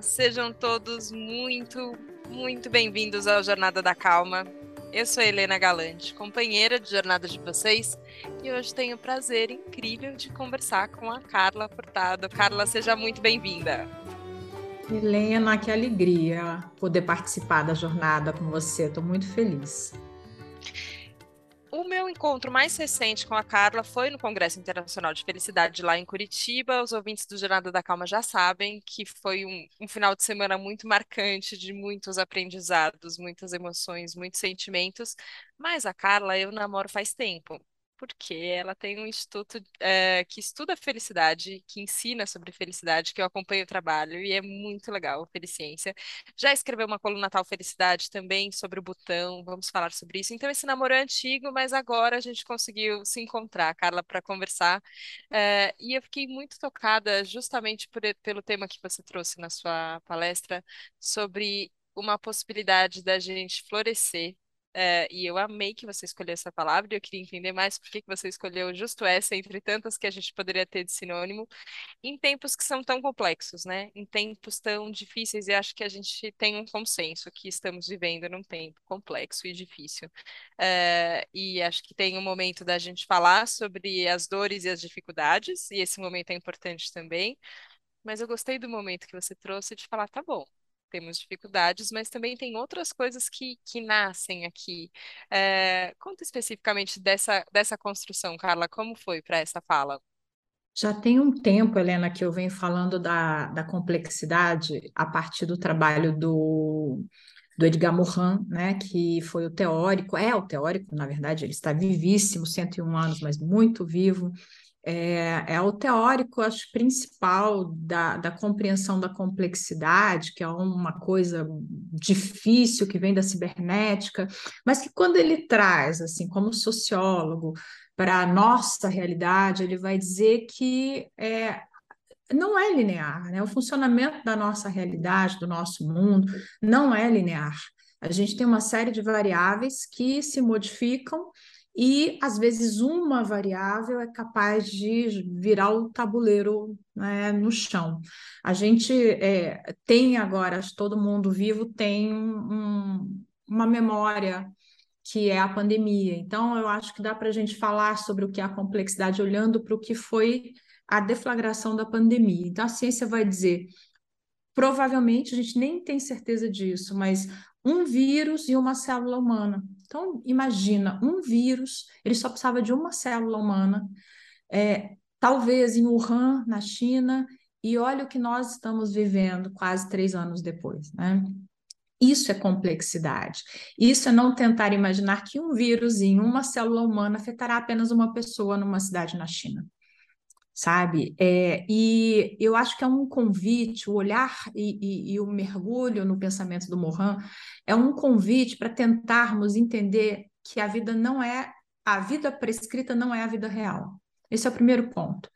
Sejam todos muito, muito bem-vindos ao Jornada da Calma. Eu sou Helena Galante, companheira de jornada de vocês, e hoje tenho o prazer incrível de conversar com a Carla Furtado. Carla, seja muito bem-vinda. Helena, que alegria poder participar da jornada com você. Estou muito feliz. O meu encontro mais recente com a Carla foi no Congresso Internacional de Felicidade lá em Curitiba. Os ouvintes do Jornada da Calma já sabem que foi um, um final de semana muito marcante, de muitos aprendizados, muitas emoções, muitos sentimentos. Mas a Carla eu namoro faz tempo porque ela tem um instituto é, que estuda felicidade, que ensina sobre felicidade, que eu acompanho o trabalho e é muito legal, Feliciência. Já escreveu uma coluna Tal Felicidade também sobre o botão, vamos falar sobre isso. Então, esse namoro é antigo, mas agora a gente conseguiu se encontrar, Carla, para conversar. É, e eu fiquei muito tocada justamente por, pelo tema que você trouxe na sua palestra sobre uma possibilidade da gente florescer é, e eu amei que você escolheu essa palavra, e eu queria entender mais por que que você escolheu justo essa, entre tantas que a gente poderia ter de sinônimo, em tempos que são tão complexos, né? Em tempos tão difíceis, e acho que a gente tem um consenso que estamos vivendo num tempo complexo e difícil. É, e acho que tem um momento da gente falar sobre as dores e as dificuldades, e esse momento é importante também. Mas eu gostei do momento que você trouxe de falar, tá bom, temos dificuldades, mas também tem outras coisas que, que nascem aqui. É, conta especificamente dessa, dessa construção, Carla, como foi para essa fala? Já tem um tempo, Helena, que eu venho falando da, da complexidade a partir do trabalho do, do Edgar Morin, né, que foi o teórico, é o teórico, na verdade, ele está vivíssimo, 101 anos, mas muito vivo, é, é o teórico, acho, principal da, da compreensão da complexidade, que é uma coisa difícil que vem da cibernética, mas que quando ele traz, assim, como sociólogo, para a nossa realidade, ele vai dizer que é, não é linear, né? O funcionamento da nossa realidade, do nosso mundo, não é linear. A gente tem uma série de variáveis que se modificam e às vezes uma variável é capaz de virar o tabuleiro né, no chão. A gente é, tem agora, todo mundo vivo tem um, uma memória que é a pandemia. Então, eu acho que dá para a gente falar sobre o que é a complexidade olhando para o que foi a deflagração da pandemia. Então, a ciência vai dizer, provavelmente, a gente nem tem certeza disso, mas um vírus e uma célula humana. Então, imagina, um vírus, ele só precisava de uma célula humana, é, talvez em Wuhan, na China, e olha o que nós estamos vivendo quase três anos depois, né? Isso é complexidade. Isso é não tentar imaginar que um vírus em uma célula humana afetará apenas uma pessoa numa cidade na China sabe? É, e eu acho que é um convite, o olhar e, e, e o mergulho no pensamento do Morin é um convite para tentarmos entender que a vida não é, a vida prescrita não é a vida real. Esse é o primeiro ponto.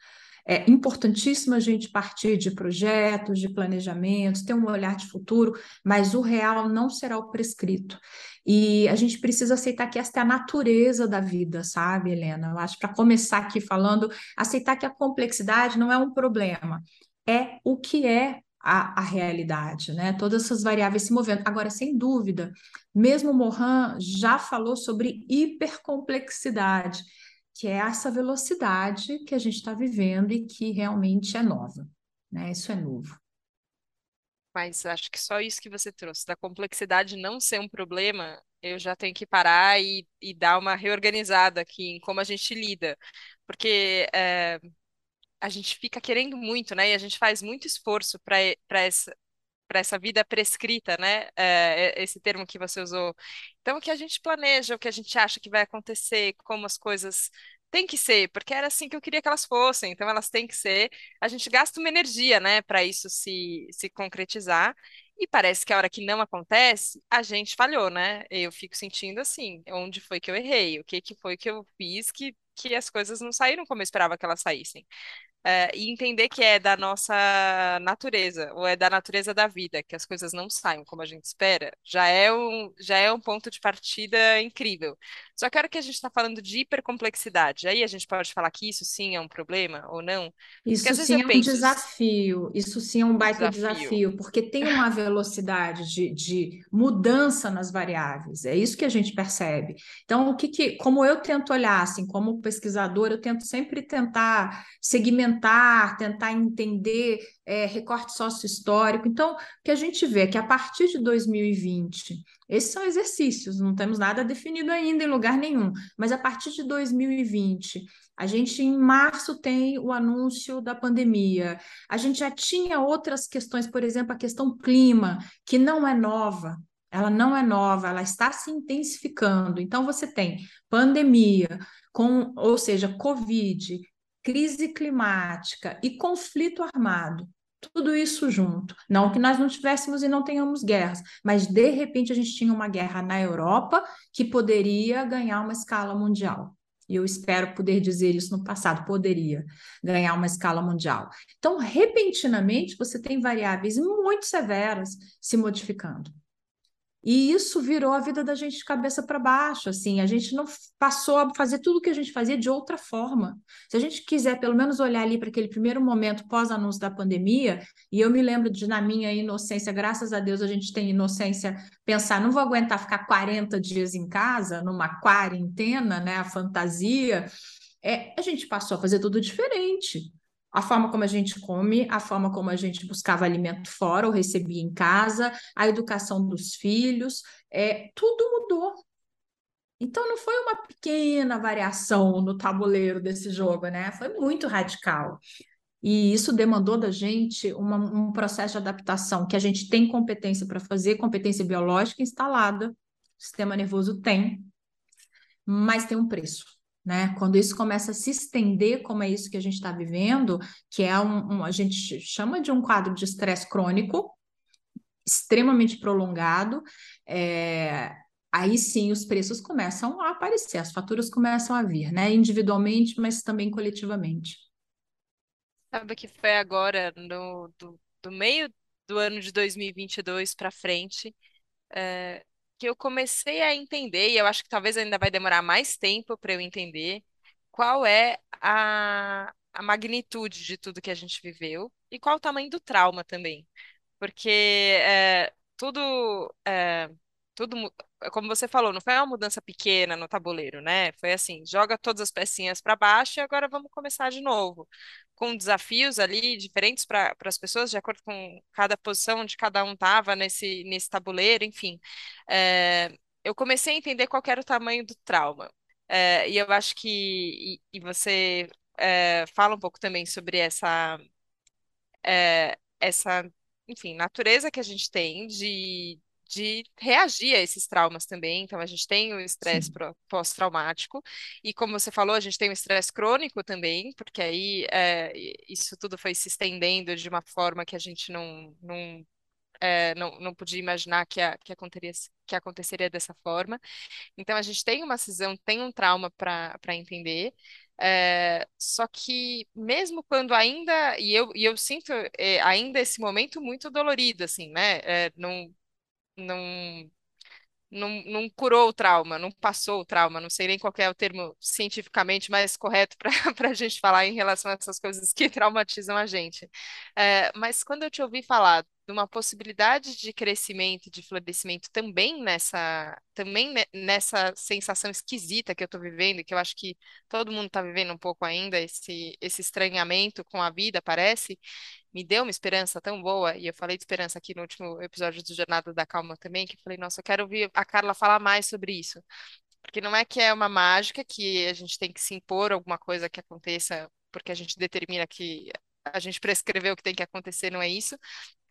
É importantíssimo a gente partir de projetos, de planejamentos, ter um olhar de futuro, mas o real não será o prescrito. E a gente precisa aceitar que esta é a natureza da vida, sabe, Helena? Eu acho, para começar aqui falando, aceitar que a complexidade não é um problema, é o que é a, a, realidade, né? Todas essas variáveis se movendo. Agora, sem dúvida, mesmo Morin já falou sobre hipercomplexidade que é essa velocidade que a gente está vivendo e que realmente é nova, né? Isso é novo. Mas acho que só isso que você trouxe, da complexidade não ser um problema, eu já tenho que parar e, e dar uma reorganizada aqui em como a gente lida. Porque é, a gente fica querendo muito, né? E a gente faz muito esforço para essa, para essa vida prescrita, né? É, esse termo que você usou. Então, o que a gente planeja, o que a gente acha que vai acontecer, como as coisas têm que ser, porque era assim que eu queria que elas fossem, então elas têm que ser. A gente gasta uma energia, né, para isso se, se concretizar. E parece que a hora que não acontece, a gente falhou, né? Eu fico sentindo assim, onde foi que eu errei? O que que foi que eu fiz que, que as coisas não saíram como eu esperava que elas saíssem? É, e entender que é da nossa natureza, ou é da natureza da vida, que as coisas não saiam como a gente espera, já é um, já é um ponto de partida incrível. Só que a hora que a gente está falando de hipercomplexidade, aí a gente pode falar que isso sim é um problema ou não? Isso sim é um penso, desafio, isso sim é um baita desafio, desafio porque tem uma velocidade de, de, mudança nas variáveis, é isso que a gente percebe. Então, o que, que como eu tento olhar, assim, como pesquisador, eu tento sempre tentar segmentar, tentar entender é, recorte sócio-histórico. Então, o que a gente vê é que a partir de 2020, esses são exercícios, não temos nada definido ainda em lugar nenhum, mas a partir de 2020, a gente em março tem o anúncio da pandemia. A gente já tinha outras questões, por exemplo, a questão clima, que não é nova. Ela não é nova, ela está se intensificando. Então você tem pandemia, com, ou seja, Covid, crise climática e conflito armado, tudo isso junto. Não que nós não tivéssemos e não tenhamos guerras, mas de repente a gente tinha uma guerra na Europa que poderia ganhar uma escala mundial. E eu espero poder dizer isso no passado, poderia ganhar uma escala mundial. Então, repentinamente, você tem variáveis muito severas se modificando. E isso virou a vida da gente de cabeça para baixo, assim, a gente não passou a fazer tudo o que a gente fazia de outra forma. Se a gente quiser pelo menos olhar ali para aquele primeiro momento pós-anúncio da pandemia, e eu me lembro de na minha inocência, graças a Deus a gente tem inocência, pensar, não vou aguentar ficar 40 dias em casa, numa quarentena, né, a fantasia, é, a gente passou a fazer tudo diferente a forma como a gente come, a forma como a gente buscava alimento fora ou recebia em casa, a educação dos filhos, é, tudo mudou. Então não foi uma pequena variação no tabuleiro desse jogo, né? Foi muito radical. E isso demandou da gente uma, um processo de adaptação que a gente tem competência para fazer, competência biológica instalada, o sistema nervoso tem, mas tem um preço né? Quando isso começa a se estender, como é isso que a gente está vivendo, que é um, um, a gente chama de um quadro de estresse crônico, extremamente prolongado, é, aí sim os preços começam a aparecer, as faturas começam a vir, né? Individualmente, mas também coletivamente. Sabe que foi agora, no, do, do meio do ano de 2022 para frente, é, que eu comecei a entender, e eu acho que talvez ainda vai demorar mais tempo para eu entender, qual é a, a magnitude de tudo que a gente viveu e qual o tamanho do trauma também. Porque é, tudo, é, tudo, como você falou, não foi uma mudança pequena no tabuleiro, né? Foi assim, joga todas as pecinhas para baixo e agora vamos começar de novo com desafios ali diferentes para as pessoas, de acordo com cada posição onde cada um estava nesse, nesse tabuleiro, enfim. É, eu comecei a entender qual era o tamanho do trauma. É, e eu acho que e, e você é, fala um pouco também sobre essa, essa, enfim, natureza que a gente tem de, de reagir a esses traumas também. Então, a gente tem o estresse pós-traumático, e como você falou, a gente tem o estresse crônico também, porque aí é, isso tudo foi se estendendo de uma forma que a gente não, não, é, não, não podia imaginar que, a, que, aconteceria, que aconteceria dessa forma. Então, a gente tem uma cisão, tem um trauma para entender. É, só que mesmo quando ainda e eu, e eu sinto é, ainda esse momento muito dolorido assim né é, não não, não, não curou o trauma, não passou o trauma, não sei nem qual é o termo cientificamente mais correto para a gente falar em relação a essas coisas que traumatizam a gente. É, mas quando eu te ouvi falar uma possibilidade de crescimento, de florescimento também nessa, também nessa sensação esquisita que eu estou vivendo, que eu acho que todo mundo está vivendo um pouco ainda, esse, esse estranhamento com a vida, parece, me deu uma esperança tão boa, e eu falei de esperança aqui no último episódio do Jornada da Calma também, que eu falei, nossa, eu quero ouvir a Carla falar mais sobre isso. Porque não é que é uma mágica que a gente tem que se impor alguma coisa que aconteça porque a gente determina que a gente prescreveu o que tem que acontecer, não é isso.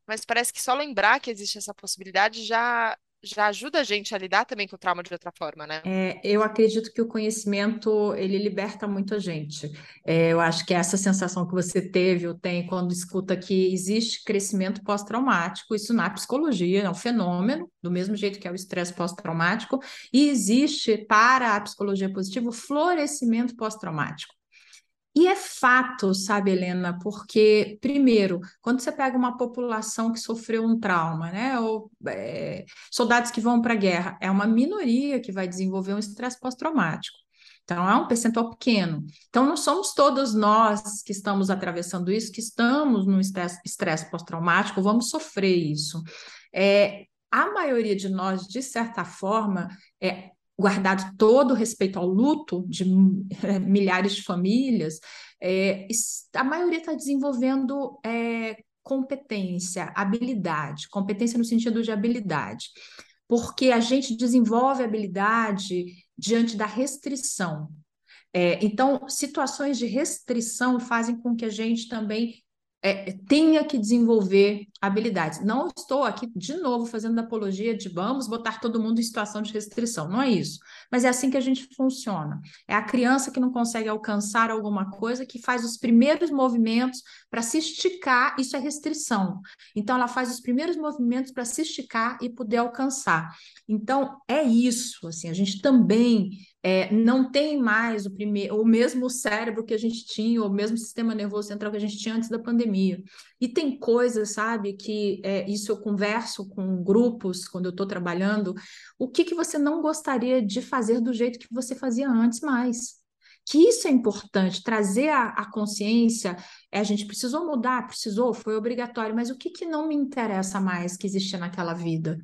Mas parece que só lembrar que existe essa possibilidade já já ajuda a gente a lidar também com o trauma de outra forma, né? É, eu acredito que o conhecimento ele liberta muito a gente. É, eu acho que essa sensação que você teve ou tem quando escuta que existe crescimento pós-traumático, isso na psicologia é um fenômeno, do mesmo jeito que é o estresse pós-traumático, e existe para a psicologia positiva o florescimento pós-traumático. E é fato, sabe, Helena, porque, primeiro, quando você pega uma população que sofreu um trauma, né, ou é, soldados que vão para a guerra, é uma minoria que vai desenvolver um estresse pós-traumático. Então, é um percentual pequeno. Então, não somos todos nós que estamos atravessando isso, que estamos no estresse pós-traumático, vamos sofrer isso. É, a maioria de nós, de certa forma, é, guardado todo o respeito ao luto de é, milhares de famílias, é, a maioria está desenvolvendo é, competência, habilidade, competência no sentido de habilidade, porque a gente desenvolve habilidade diante da restrição. É, então, situações de restrição fazem com que a gente também é, tenha que desenvolver habilidades. Não estou aqui, de novo, fazendo apologia de vamos botar todo mundo em situação de restrição, não é isso. Mas é assim que a gente funciona. É a criança que não consegue alcançar alguma coisa que faz os primeiros movimentos para se esticar, isso é restrição. Então, ela faz os primeiros movimentos para se esticar e poder alcançar. Então, é isso, assim, a gente também é, não tem mais o, primeiro, o mesmo cérebro que a gente tinha, o mesmo sistema nervoso central que a gente tinha antes da pandemia. E tem coisas, sabe, que é, isso eu converso com grupos quando eu estou trabalhando. O que, que você não gostaria de fazer do jeito que você fazia antes mais? Que isso é importante, trazer a, a consciência. É, a gente precisou mudar, precisou, foi obrigatório, mas o que, que não me interessa mais que existia naquela vida?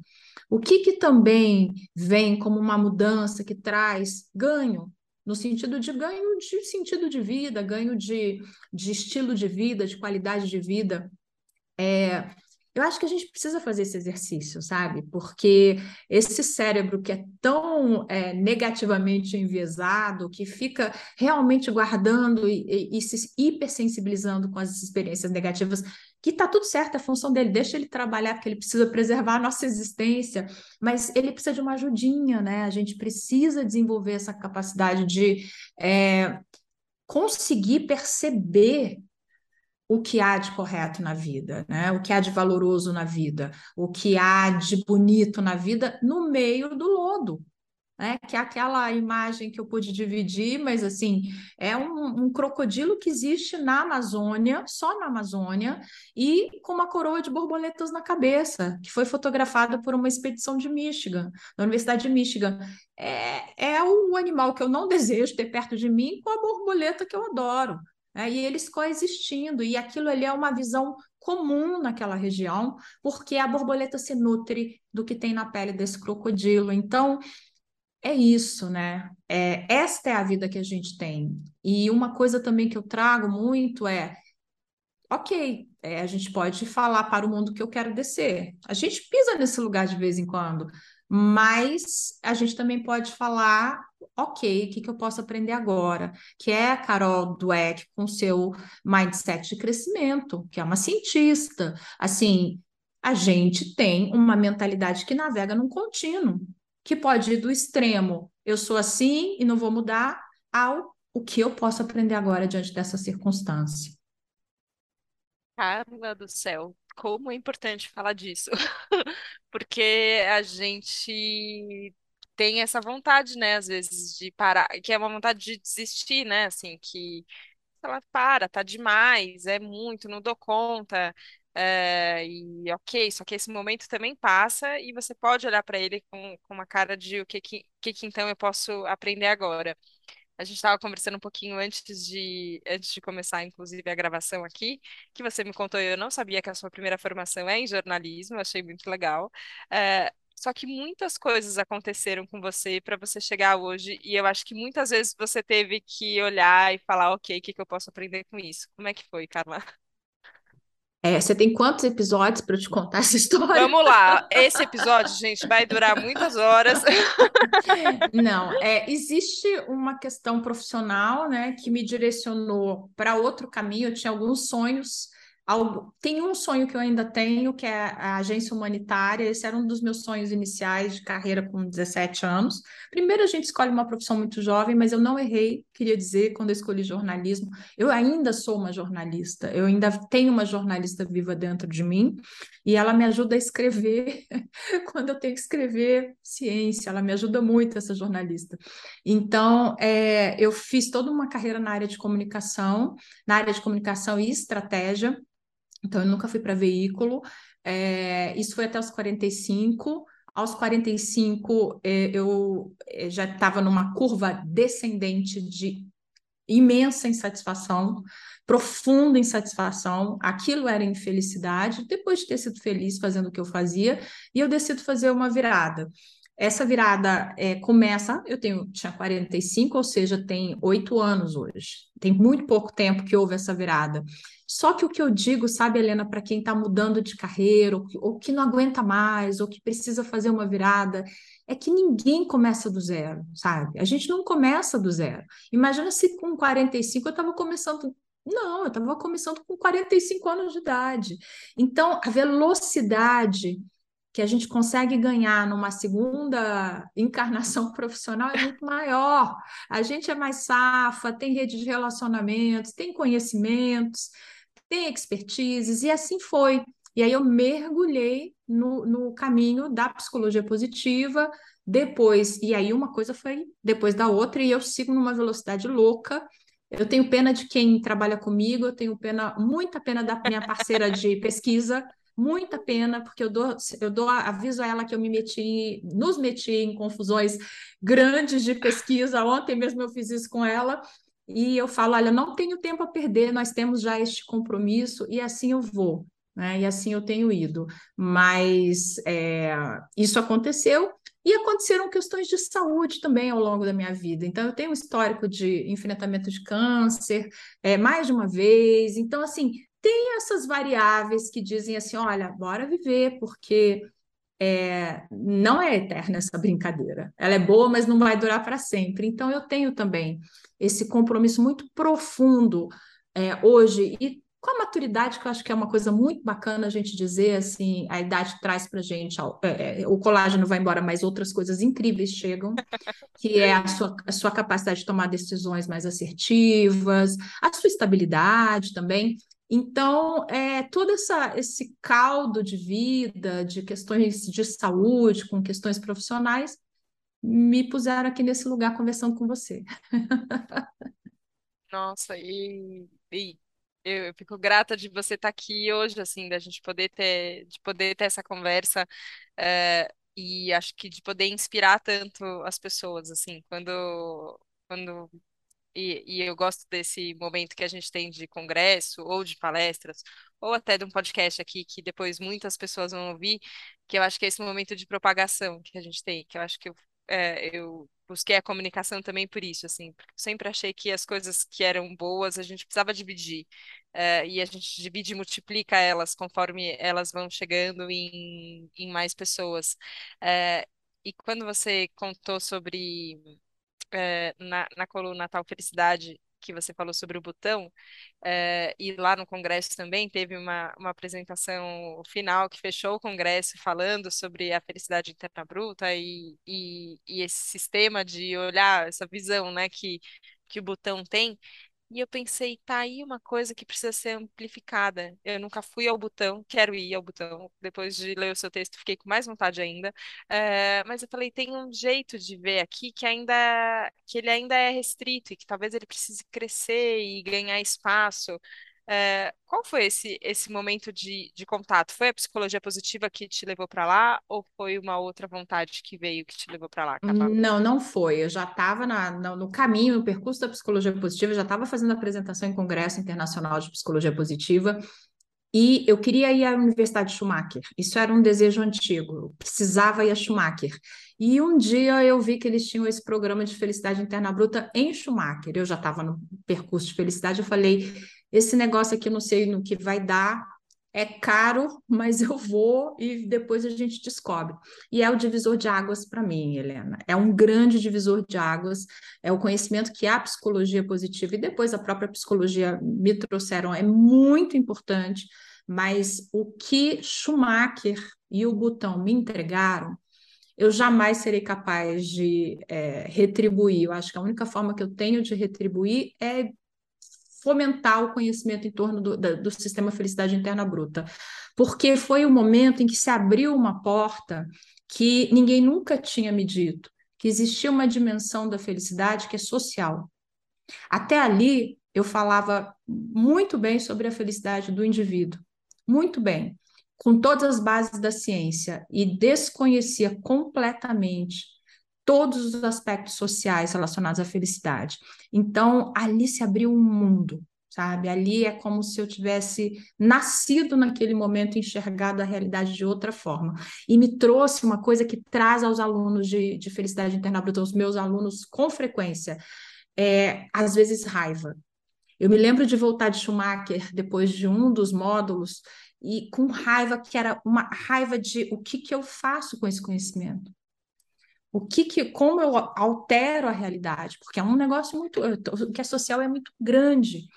O que, que também vem como uma mudança que traz ganho, no sentido de ganho de sentido de vida, ganho de, de estilo de vida, de qualidade de vida. É, eu acho que a gente precisa fazer esse exercício, sabe? Porque esse cérebro que é tão é, negativamente enviesado, que fica realmente guardando e, e, e se hipersensibilizando com as experiências negativas, que tá tudo certo, é a função dele, deixa ele trabalhar, porque ele precisa preservar a nossa existência, mas ele precisa de uma ajudinha, né? A gente precisa desenvolver essa capacidade de é, conseguir perceber o que há de correto na vida, né? O que há de valoroso na vida, o que há de bonito na vida no meio do lodo, né? Que é aquela imagem que eu pude dividir, mas assim, é um, um, crocodilo que existe na Amazônia, só na Amazônia, e com uma coroa de borboletas na cabeça, que foi fotografada por uma expedição de Michigan, da Universidade de Michigan. É, é o animal que eu não desejo ter perto de mim com a borboleta que eu adoro. Né? E eles coexistindo, e aquilo ali é uma visão comum naquela região, porque a borboleta se nutre do que tem na pele desse crocodilo. Então, é isso, né? É, esta é a vida que a gente tem. E uma coisa também que eu trago muito é: ok, é, a gente pode falar para o mundo que eu quero descer. A gente pisa nesse lugar de vez em quando, mas a gente também pode falar ok, o que, que eu posso aprender agora? Que é a Carol Dweck com seu mindset de crescimento, que é uma cientista. Assim, a gente tem uma mentalidade que navega num contínuo, que pode ir do extremo, eu sou assim e não vou mudar, ao o que eu posso aprender agora diante dessa circunstância. Carla do céu, como é importante falar disso, porque a gente tem essa vontade, né, às vezes, de parar, que é uma vontade de desistir, né, assim, que ela para, tá demais, é muito, não dou conta, é, e ok, só que esse momento também passa e você pode olhar para ele com, com uma cara de o que, que, que, que então eu posso aprender agora. A gente estava conversando um pouquinho antes de, antes de começar, inclusive, a gravação aqui, que você me contou, eu não sabia que a sua primeira formação é em jornalismo, achei muito legal. É, só que muitas coisas aconteceram com você para você chegar hoje, e eu acho que muitas vezes você teve que olhar e falar, ok, o que que eu posso aprender com isso? Como é que foi, Carla? É, você tem quantos episódios para eu te contar essa história? Vamos lá. Esse episódio, gente, vai durar muitas horas. Não, é, existe uma questão profissional, né, que me direcionou para outro caminho. Eu tinha alguns sonhos algo. Tem um sonho que eu ainda tenho, que é a agência humanitária. Esse era um dos meus sonhos iniciais de carreira com 17 anos. Primeiro, a gente escolhe uma profissão muito jovem, mas eu não errei, queria dizer, quando eu escolhi jornalismo. Eu ainda sou uma jornalista, eu ainda tenho uma jornalista viva dentro de mim, e ela me ajuda a escrever quando eu tenho que escrever ciência, ela me ajuda muito, essa jornalista. Então, é, eu fiz toda uma carreira na área de comunicação, na área de comunicação e estratégia. Então, eu nunca fui para veículo. É, isso foi até os 45. Aos 45, é, eu é, já estava numa curva descendente de imensa insatisfação, profunda insatisfação. Aquilo era infelicidade. Depois de ter sido feliz fazendo o que eu fazia, e eu decido fazer uma virada. Essa virada é, começa, eu tenho, tinha 45, ou seja, tem oito anos hoje. Tem muito pouco tempo que houve essa virada. Só que o que eu digo, sabe, Helena, para quem está mudando de carreira, ou ou que não aguenta mais, ou que precisa fazer uma virada, é que ninguém começa do zero, sabe? A gente não começa do zero. Imagina se com 45 eu estava começando não, eu estava começando com 45 anos de idade. Então, a velocidade que a gente consegue ganhar numa segunda encarnação profissional é muito maior. A gente é mais safa, tem rede de relacionamentos, tem conhecimentos, tem expertises, e assim foi. E aí eu mergulhei no, no caminho da psicologia positiva, depois, e aí uma coisa foi depois da outra, e eu sigo numa velocidade louca. Eu tenho pena de quem trabalha comigo, eu tenho pena, muita pena da minha parceira de pesquisa, muita pena, porque eu dou, eu dou aviso a ela que eu me meti, nos meti em confusões grandes de pesquisa. Ontem mesmo eu fiz isso com ela. E eu falo, olha, não tenho tempo a perder, nós temos já este compromisso e assim eu vou, né? E assim eu tenho ido. Mas é, isso aconteceu e aconteceram questões de saúde também ao longo da minha vida. Então, eu tenho um histórico de enfrentamento de câncer é, mais de uma vez. Então, assim, tem essas variáveis que dizem assim: olha, bora viver, porque é, não é eterna essa brincadeira. Ela é boa, mas não vai durar para sempre. Então, eu tenho também esse compromisso muito profundo é, hoje e com a maturidade, que eu acho que é uma coisa muito bacana a gente dizer, assim, a idade traz para a gente, é, é, o colágeno vai embora, mas outras coisas incríveis chegam, que é a sua, a sua capacidade de tomar decisões mais assertivas, a sua estabilidade também. Então, é, todo essa, esse caldo de vida, de questões de saúde, com questões profissionais, me puseram aqui nesse lugar conversando com você. Nossa, e, e eu fico grata de você estar aqui hoje, assim, da gente poder ter, de poder ter essa conversa, é, e acho que de poder inspirar tanto as pessoas, assim, quando, quando e, e, eu gosto desse momento que a gente tem de congresso ou de palestras, ou até de um podcast aqui que depois muitas pessoas vão ouvir, que eu acho que é esse momento de propagação que a gente tem, que eu acho que eu, é, eu busquei a comunicação também por isso, assim, sempre achei que as coisas que eram boas a gente precisava dividir, é, e a gente divide e multiplica elas conforme elas vão chegando em, em mais pessoas. É, e quando você contou sobre é, na, na coluna Tal Felicidade, que você falou sobre o botão, é, e lá no Congresso também teve uma, uma apresentação final que fechou o Congresso falando sobre a felicidade interna bruta e, e, e esse sistema de olhar, essa visão né, que, que o botão tem. E eu pensei, tá aí uma coisa que precisa ser amplificada. Eu nunca fui ao botão, quero ir ao botão. Depois de ler o seu texto, fiquei com mais vontade ainda. É, mas eu falei, tem um jeito de ver aqui que ainda que ele ainda é restrito e que talvez ele precise crescer e ganhar espaço. É, qual foi esse, esse momento de, de contato? Foi a psicologia positiva que te levou para lá ou foi uma outra vontade que veio que te levou para lá? Não, não foi. Eu já estava no caminho, no percurso da psicologia positiva, já estava fazendo apresentação em Congresso Internacional de Psicologia Positiva e eu queria ir à Universidade de Schumacher. Isso era um desejo antigo. Eu precisava ir a Schumacher. E um dia eu vi que eles tinham esse programa de felicidade interna bruta em Schumacher. Eu já estava no percurso de felicidade. Eu falei: esse negócio aqui, não sei no que vai dar, é caro, mas eu vou e depois a gente descobre. E é o divisor de águas para mim, Helena. É um grande divisor de águas, é o conhecimento que a psicologia positiva e depois a própria psicologia me trouxeram, é muito importante mas o que Schumacher e o Butão me entregaram, eu jamais serei capaz de é, retribuir. Eu acho que a única forma que eu tenho de retribuir é fomentar o conhecimento em torno do, do, sistema felicidade interna bruta, porque foi o momento em que se abriu uma porta que ninguém nunca tinha me dito, que existia uma dimensão da felicidade que é social. Até ali, eu falava muito bem sobre a felicidade do indivíduo, muito bem, com todas as bases da ciência, e desconhecia completamente todos os aspectos sociais relacionados à felicidade. Então, ali se abriu um mundo, sabe? Ali é como se eu tivesse nascido naquele momento, enxergado a realidade de outra forma. E me trouxe uma coisa que traz aos alunos de, de felicidade interna bruta, os meus alunos com frequência, é, às vezes raiva. Eu me lembro de voltar de Schumacher depois de um dos módulos e com raiva que era uma raiva de o que, que eu faço com esse conhecimento o que, que como eu altero a realidade, porque é um negócio muito, o que é social é muito grande.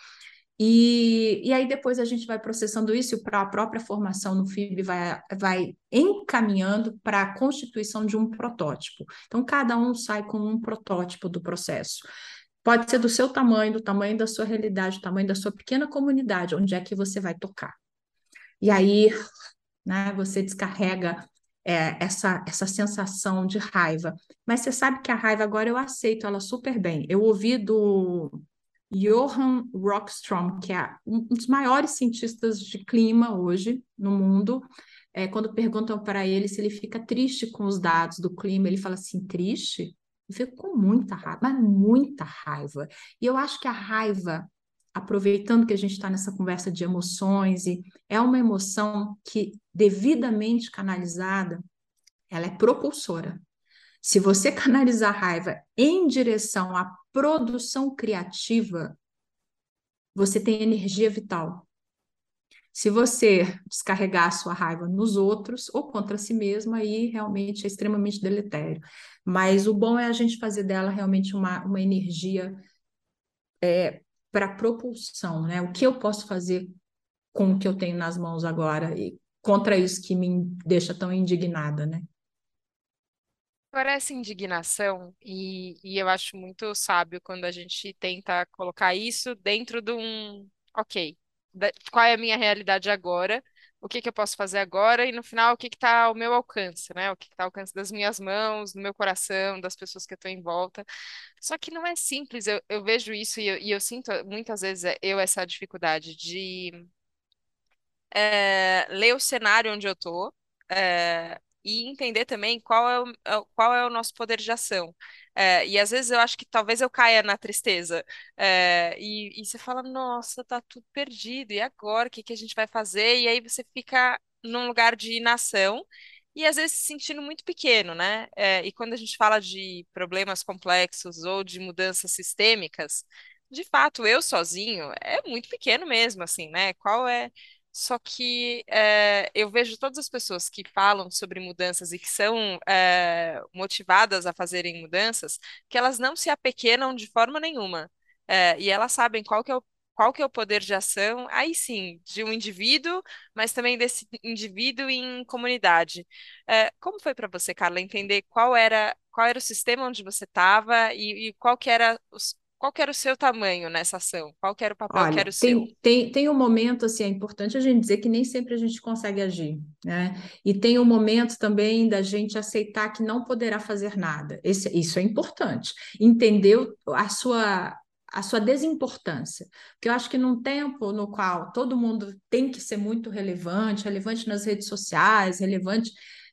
E, e aí depois a gente vai processando isso para a própria formação no FIB vai, vai encaminhando para a constituição de um protótipo. Então, cada um sai com um protótipo do processo. Pode ser do seu tamanho, do tamanho da sua realidade, do tamanho da sua pequena comunidade, onde é que você vai tocar. E aí, né, você descarrega é, essa, essa sensação de raiva. Mas você sabe que a raiva agora eu aceito ela super bem. Eu ouvi do Johan Rockstrom, que é um dos maiores cientistas de clima hoje no mundo, é, quando perguntam para ele se ele fica triste com os dados do clima, ele fala assim: triste? Eu fico com muita raiva, mas muita raiva. E eu acho que a raiva, aproveitando que a gente está nessa conversa de emoções, e é uma emoção que, devidamente canalizada, ela é propulsora. Se você canalizar raiva em direção à produção criativa, você tem energia vital. Se você descarregar a sua raiva nos outros ou contra si mesmo, aí realmente é extremamente deletério. Mas o bom é a gente fazer dela realmente uma, uma energia é, para propulsão, né? O que eu posso fazer com o que eu tenho nas mãos agora e contra isso que me deixa tão indignada, né? Agora, essa indignação, e, e eu acho muito sábio quando a gente tenta colocar isso dentro de um, ok, da- qual é a minha realidade agora, o que que eu posso fazer agora, e no final, o que está ao meu alcance, né? O que está ao alcance das minhas mãos, do meu coração, das pessoas que eu estou em volta. Só que não é simples, eu, eu vejo isso e eu, e eu sinto muitas vezes é, eu essa dificuldade de é, ler o cenário onde eu estou e entender também qual é o, é qual é o nosso poder de ação. É, e às vezes eu acho que talvez eu caia na tristeza. É, e, e você fala, nossa, tá tudo perdido, e agora? O que que a gente vai fazer? E aí você fica num lugar de inação. E às vezes se sentindo muito pequeno, né? É, e quando a gente fala de problemas complexos ou de mudanças sistêmicas, de fato, eu sozinho é muito pequeno mesmo, assim, né? Qual é só que é, eu vejo todas as pessoas que falam sobre mudanças e que são é, motivadas a fazerem mudanças, que elas não se apequenam de forma nenhuma. É, e elas sabem qual que é o, qual que é o poder de ação, aí sim, de um indivíduo, mas também desse indivíduo em comunidade. É, como foi para você, Carla, entender qual era, qual era o sistema onde você estava e, e qual que era os, qual que era o seu tamanho nessa ação? Qual que era o papel que Olha, era o seu? tem, tem, tem um momento, assim, é importante a gente dizer que nem sempre a gente consegue agir, né? E tem um momento também da gente aceitar que não poderá fazer nada. Esse, isso é importante. Entender a sua, a sua desimportância. Porque eu acho que num tempo no qual todo mundo tem que ser muito relevante, relevante nas redes sociais, relevante,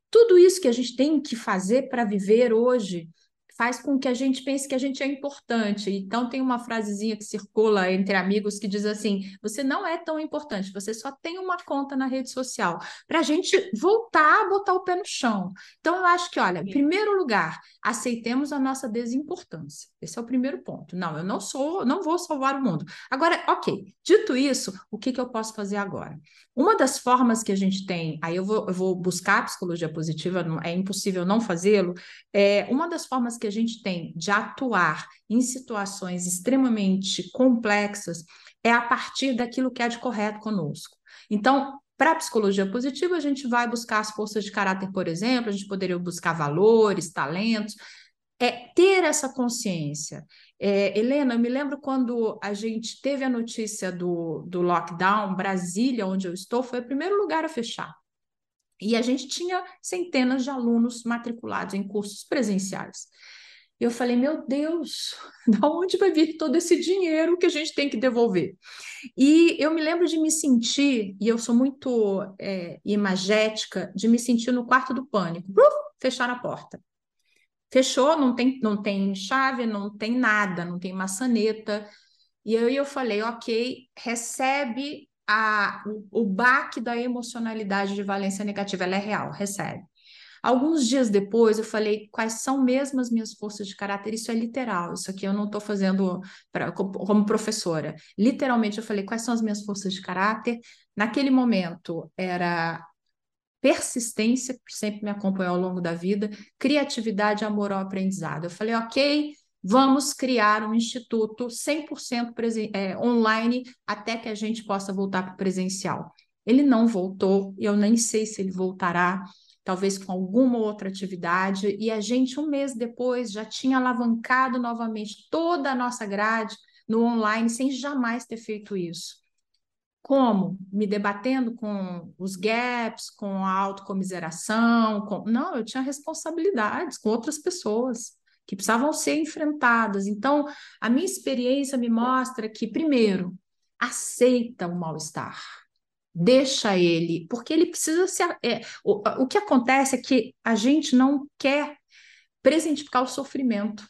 tudo isso que a gente tem que fazer para viver hoje faz com que a gente pense que a gente é importante. Então, tem uma frasezinha que circula entre amigos que diz assim: você não é tão importante, você só tem uma conta na rede social. Para a gente voltar a botar o pé no chão. Então, eu acho que, olha, em primeiro lugar, aceitemos a nossa desimportância. Esse é o primeiro ponto. Não, eu não sou, não vou salvar o mundo. Agora, ok, dito isso, o que, que eu posso fazer agora? Uma das formas que a gente tem, aí eu vou, eu vou buscar a psicologia positiva, é impossível não fazê-lo, é uma das formas que a gente tem de atuar em situações extremamente complexas é a partir daquilo que é de correto conosco. Então, Para a psicologia positiva, a gente vai buscar as forças de caráter, por exemplo, a gente poderia buscar valores, talentos, é ter essa consciência. É, Helena, eu me lembro quando a gente teve a notícia do, do lockdown, Brasília, onde eu estou, foi o primeiro lugar a fechar. E a gente tinha centenas de alunos matriculados em cursos presenciais. Eu falei, meu Deus, da onde vai vir todo esse dinheiro que a gente tem que devolver? E eu me lembro de me sentir, e eu sou muito é, imagética, de me sentir no quarto do pânico. Uf, fechar a porta. Fechou, não tem, não tem chave, não tem nada, não tem maçaneta. E aí eu falei, ok, recebe a, o, baque da emocionalidade de valência negativa, ela é real, recebe. Alguns dias depois, eu falei quais são mesmo as minhas forças de caráter. Isso é literal, isso aqui eu não estou fazendo pra, como professora. Literalmente, eu falei quais são as minhas forças de caráter. Naquele momento, era persistência, que sempre me acompanhou ao longo da vida, criatividade, amor ao aprendizado. Eu falei, ok, vamos criar um instituto 100% é, online até que a gente possa voltar para o presencial. Ele não voltou, eu nem sei se ele voltará talvez com alguma outra atividade, e a gente, um mês depois, já tinha alavancado novamente toda a nossa grade no online, sem jamais ter feito isso. Como? Me debatendo com os gaps, com a autocomiseração, com... não, eu tinha responsabilidades com outras pessoas que precisavam ser enfrentadas. Então, a minha experiência me mostra que, primeiro, aceita o mal-estar deixa ele, porque ele precisa se. É, o, o que acontece é que a gente não quer presentificar o sofrimento,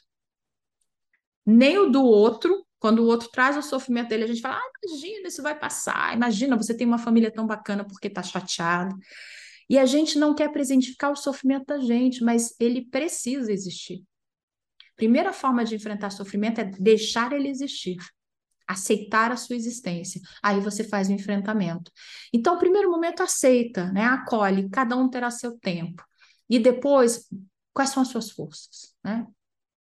nem o do outro. Quando o outro traz o sofrimento dele, a gente fala: ah, imagina, isso vai passar. Imagina, você tem uma família tão bacana porque está chateado. E a gente não quer presentificar o sofrimento da gente, mas ele precisa existir. Primeira forma de enfrentar sofrimento é deixar ele existir aceitar a sua existência. Aí você faz o enfrentamento. Então, o primeiro momento aceita, né? Acolhe, cada um terá seu tempo. E depois, quais são as suas forças, né?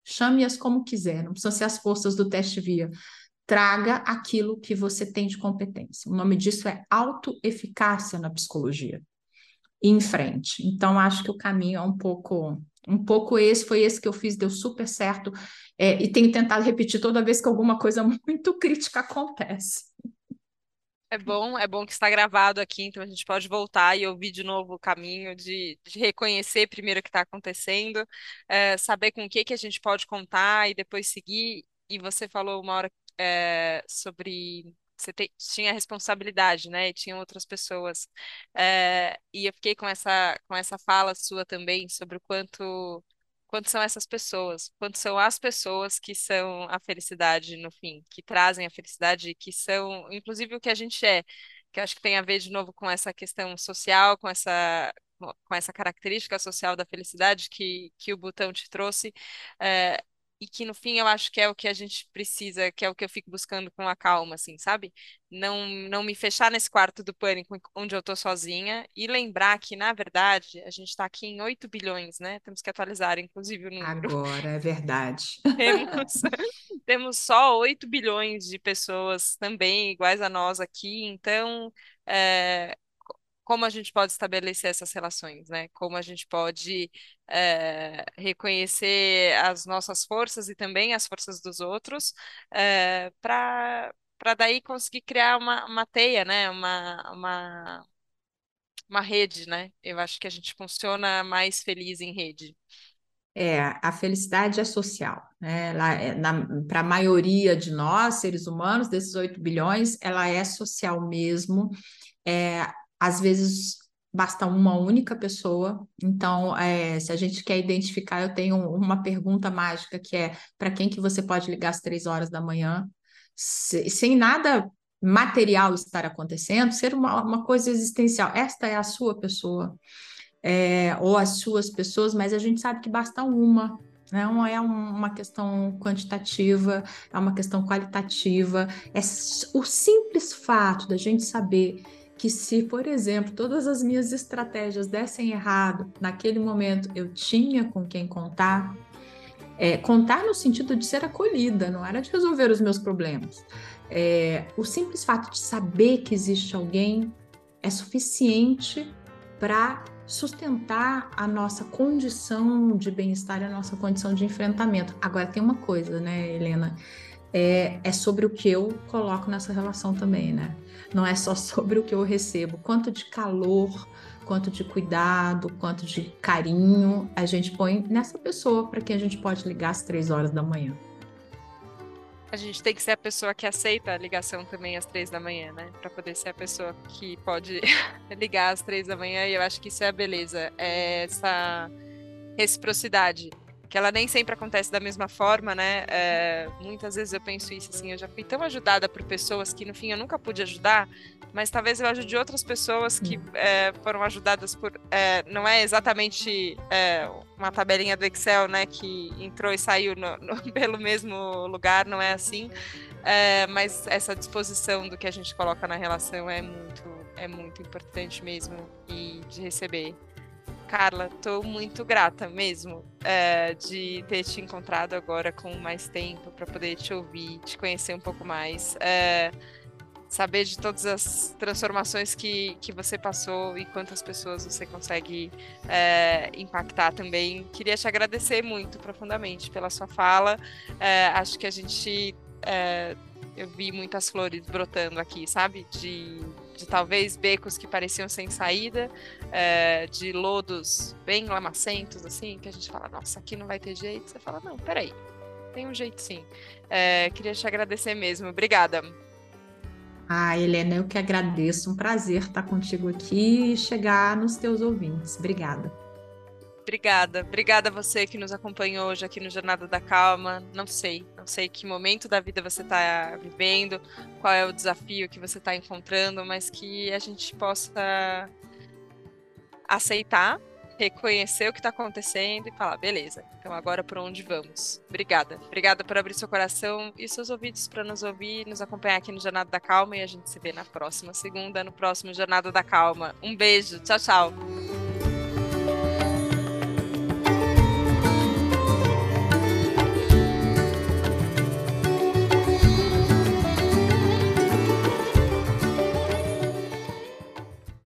Chame-as como quiser, não precisam ser as forças do teste via. Traga aquilo que você tem de competência. O nome disso é autoeficácia na psicologia. E em frente. Então, acho que o caminho é um pouco um pouco esse, foi esse que eu fiz, deu super certo, é, e tenho tentado repetir toda vez que alguma coisa muito crítica acontece. É bom, é bom que está gravado aqui, então a gente pode voltar e ouvir de novo o caminho de, de reconhecer primeiro o que está acontecendo, é, saber com o que, que a gente pode contar e depois seguir. E você falou uma hora é, sobre você te, tinha responsabilidade, né? E tinham outras pessoas. É, e eu fiquei com essa, com essa fala sua também sobre o quanto, quanto são essas pessoas, quanto são as pessoas que são a felicidade no fim, que trazem a felicidade, que são, inclusive, o que a gente é. Que eu acho que tem a ver de novo com essa questão social, com essa, com essa característica social da felicidade que, que o Butão te trouxe. É, e que no fim eu acho que é o que a gente precisa, que é o que eu fico buscando com a calma, assim, sabe? Não, não me fechar nesse quarto do pânico onde eu tô sozinha e lembrar que, na verdade, a gente está aqui em 8 bilhões, né? Temos que atualizar, inclusive, o número. Agora, é verdade. Temos, temos só 8 bilhões de pessoas também iguais a nós aqui, então. É, como a gente pode estabelecer essas relações, né? Como a gente pode é, reconhecer as nossas forças e também as forças dos outros, é, eh, para para daí conseguir criar uma, uma teia, né? Uma, uma, uma rede, né? Eu acho que a gente funciona mais feliz em rede. É, a felicidade é social, né? É, Para a maioria de nós, seres humanos, desses 8 bilhões, ela é social mesmo. É, às vezes basta uma única pessoa. Então, é, se a gente quer identificar, eu tenho uma pergunta mágica que é para quem que você pode ligar às três horas da manhã, se, sem nada material estar acontecendo, ser uma, uma coisa existencial. Esta é a sua pessoa, é, ou as suas pessoas, mas a gente sabe que basta uma. Não é uma questão quantitativa, é uma questão qualitativa. É o simples fato da gente saber que se, por exemplo, todas as minhas estratégias dessem errado, naquele momento eu tinha com quem contar, é, contar no sentido de ser acolhida, não era de resolver os meus problemas. É, o simples fato de saber que existe alguém é suficiente para sustentar a nossa condição de bem-estar e a nossa condição de enfrentamento. Agora, tem uma coisa, né, Helena? É, é sobre o que eu coloco nessa relação também, né? Não é só sobre o que eu recebo, quanto de calor, quanto de cuidado, quanto de carinho a gente põe nessa pessoa para quem a gente pode ligar às três horas da manhã. A gente tem que ser a pessoa que aceita a ligação também às três da manhã, né? Para poder ser a pessoa que pode ligar às três da manhã. E eu acho que isso é a beleza, é essa reciprocidade, que ela nem sempre acontece da mesma forma, né? É, muitas vezes eu penso isso assim, eu já fui tão ajudada por pessoas que no fim eu nunca pude ajudar, mas talvez eu ajude outras pessoas que hum. é, foram ajudadas por. É, não é exatamente é, uma tabelinha do Excel, né, que entrou e saiu no, no, pelo mesmo lugar, não é assim. É, mas essa disposição do que a gente coloca na relação é muito, é muito importante mesmo e de receber. Carla, estou muito grata mesmo é, de ter te encontrado agora com mais tempo para poder te ouvir, te conhecer um pouco mais. É, saber de todas as transformações que, que você passou e quantas pessoas você consegue é, impactar também. Queria te agradecer muito profundamente pela sua fala. Acho que a gente. Eu vi muitas flores brotando aqui, sabe? De, de talvez becos que pareciam sem saída, é, de lodos bem lamacentos, assim, que a gente fala, nossa, aqui não vai ter jeito. Você fala, não, peraí, tem um jeito sim. É, queria te agradecer mesmo. Obrigada. Ah, Helena, eu que agradeço. Um prazer estar contigo aqui e chegar nos teus ouvintes. Obrigada. Obrigada. Obrigada a você que nos acompanhou hoje aqui no Jornada da Calma. Não sei, não sei que momento da vida você está vivendo, qual é o desafio que você está encontrando, mas que a gente possa aceitar reconhecer o que está acontecendo e falar, beleza, então agora para onde vamos? Obrigada. Obrigada por abrir seu coração e seus ouvidos para nos ouvir, nos acompanhar aqui no Jornada da Calma e a gente se vê na próxima segunda, no próximo Jornada da Calma. Um beijo, tchau, tchau.